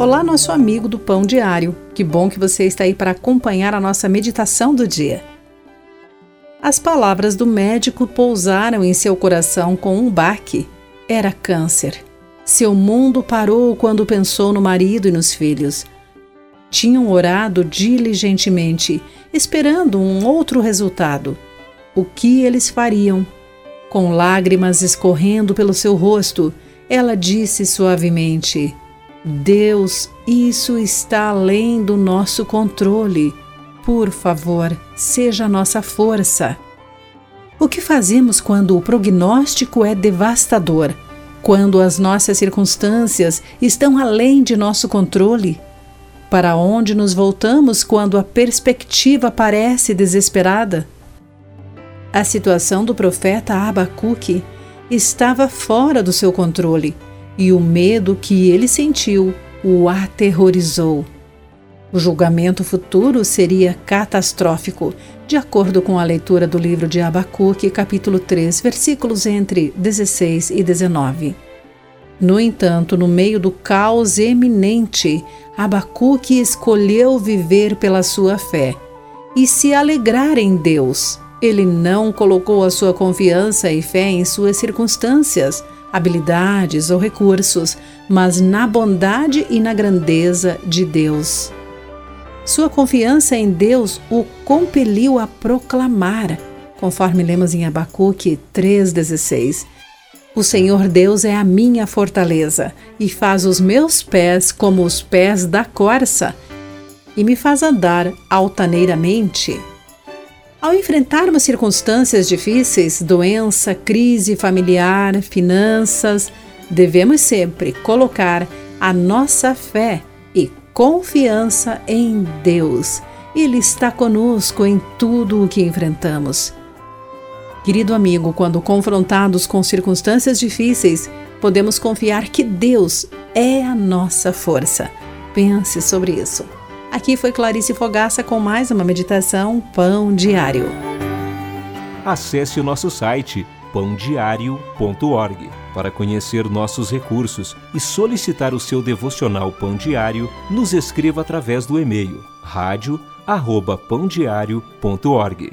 Olá, nosso amigo do Pão Diário. Que bom que você está aí para acompanhar a nossa meditação do dia. As palavras do médico pousaram em seu coração com um baque. Era câncer. Seu mundo parou quando pensou no marido e nos filhos. Tinham orado diligentemente, esperando um outro resultado. O que eles fariam? Com lágrimas escorrendo pelo seu rosto, ela disse suavemente: Deus, isso está além do nosso controle. Por favor, seja nossa força. O que fazemos quando o prognóstico é devastador? Quando as nossas circunstâncias estão além de nosso controle? Para onde nos voltamos quando a perspectiva parece desesperada? A situação do profeta Abacuque estava fora do seu controle e o medo que ele sentiu o aterrorizou. O julgamento futuro seria catastrófico, de acordo com a leitura do livro de Abacuque, capítulo 3, versículos entre 16 e 19. No entanto, no meio do caos eminente, Abacuque escolheu viver pela sua fé e se alegrar em Deus. Ele não colocou a sua confiança e fé em suas circunstâncias, habilidades ou recursos, mas na bondade e na grandeza de Deus. Sua confiança em Deus o compeliu a proclamar, conforme lemos em Abacuque 3,16. O Senhor Deus é a minha fortaleza e faz os meus pés como os pés da corça e me faz andar altaneiramente. Ao enfrentarmos circunstâncias difíceis, doença, crise familiar, finanças, devemos sempre colocar a nossa fé e confiança em Deus. Ele está conosco em tudo o que enfrentamos. Querido amigo, quando confrontados com circunstâncias difíceis, podemos confiar que Deus é a nossa força. Pense sobre isso. Aqui foi Clarice Fogaça com mais uma meditação Pão Diário. Acesse o nosso site pãodiario.org para conhecer nossos recursos e solicitar o seu devocional Pão Diário. Nos escreva através do e-mail rádio@pãodiario.org.